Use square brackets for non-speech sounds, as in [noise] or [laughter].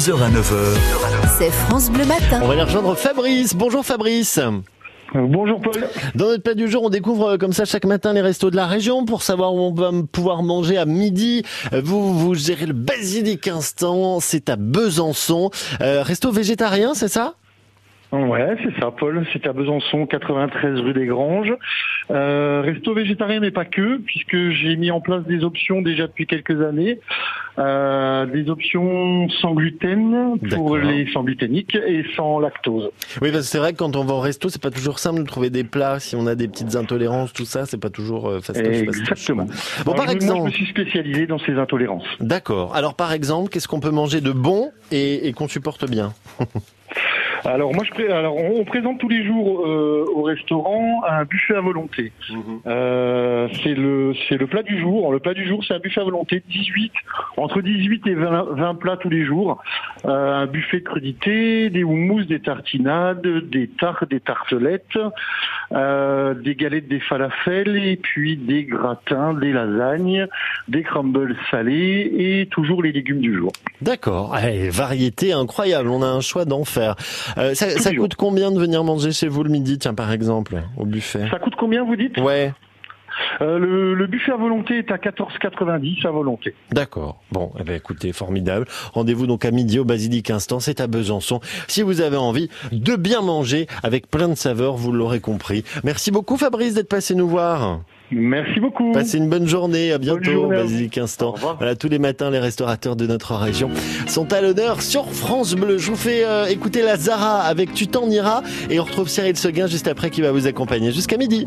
6h à 9h. C'est France Bleu Matin. On va aller rejoindre Fabrice. Bonjour Fabrice. Bonjour Paul. Dans notre plat du jour, on découvre euh, comme ça chaque matin les restos de la région pour savoir où on va pouvoir manger à midi. Euh, Vous, vous gérez le Basilic Instant, c'est à Besançon. Euh, resto végétarien, c'est ça? Ouais, c'est ça, Paul. C'est à Besançon, 93 rue des Granges. Euh, resto végétarien, mais pas que, puisque j'ai mis en place des options déjà depuis quelques années. Euh, des options sans gluten pour les sans gluténiques et sans lactose. Oui, parce que c'est vrai que quand on va au resto, c'est pas toujours simple de trouver des plats. Si on a des petites intolérances, tout ça, c'est pas toujours euh, fastoche. Exactement. Bon, Alors, par moi, exemple. je me suis spécialisé dans ces intolérances. D'accord. Alors, par exemple, qu'est-ce qu'on peut manger de bon et, et qu'on supporte bien? [laughs] Alors moi, je pré- alors on, on présente tous les jours euh, au restaurant un buffet à volonté. Euh, c'est le c'est le plat du jour. Le plat du jour, c'est un buffet à volonté, 18 entre 18 et 20, 20 plats tous les jours. Euh, un buffet de crudités, des houmous, des tartinades, des tartes, des tartelettes, euh, des galettes, des falafels et puis des gratins, des lasagnes, des crumbles salés et toujours les légumes du jour. D'accord. Eh, variété incroyable. On a un choix d'enfer. Euh, ça ça coûte combien de venir manger chez vous le midi, tiens, par exemple, au buffet? Ça coûte combien vous dites? Ouais. Euh, le, le buffet à volonté est à 14,90 à volonté. D'accord. Bon, eh ben, écoutez, formidable. Rendez-vous donc à midi au Basilic Instant, c'est à Besançon. Si vous avez envie de bien manger avec plein de saveurs, vous l'aurez compris. Merci beaucoup Fabrice d'être passé nous voir. Merci beaucoup. Passez une bonne journée, à bientôt journée. Basilic Instant. Voilà, tous les matins, les restaurateurs de notre région sont à l'honneur sur France Bleu. Je vous fais euh, écouter la Zara avec Tu t'en iras et on retrouve Cyril Seguin juste après qui va vous accompagner jusqu'à midi.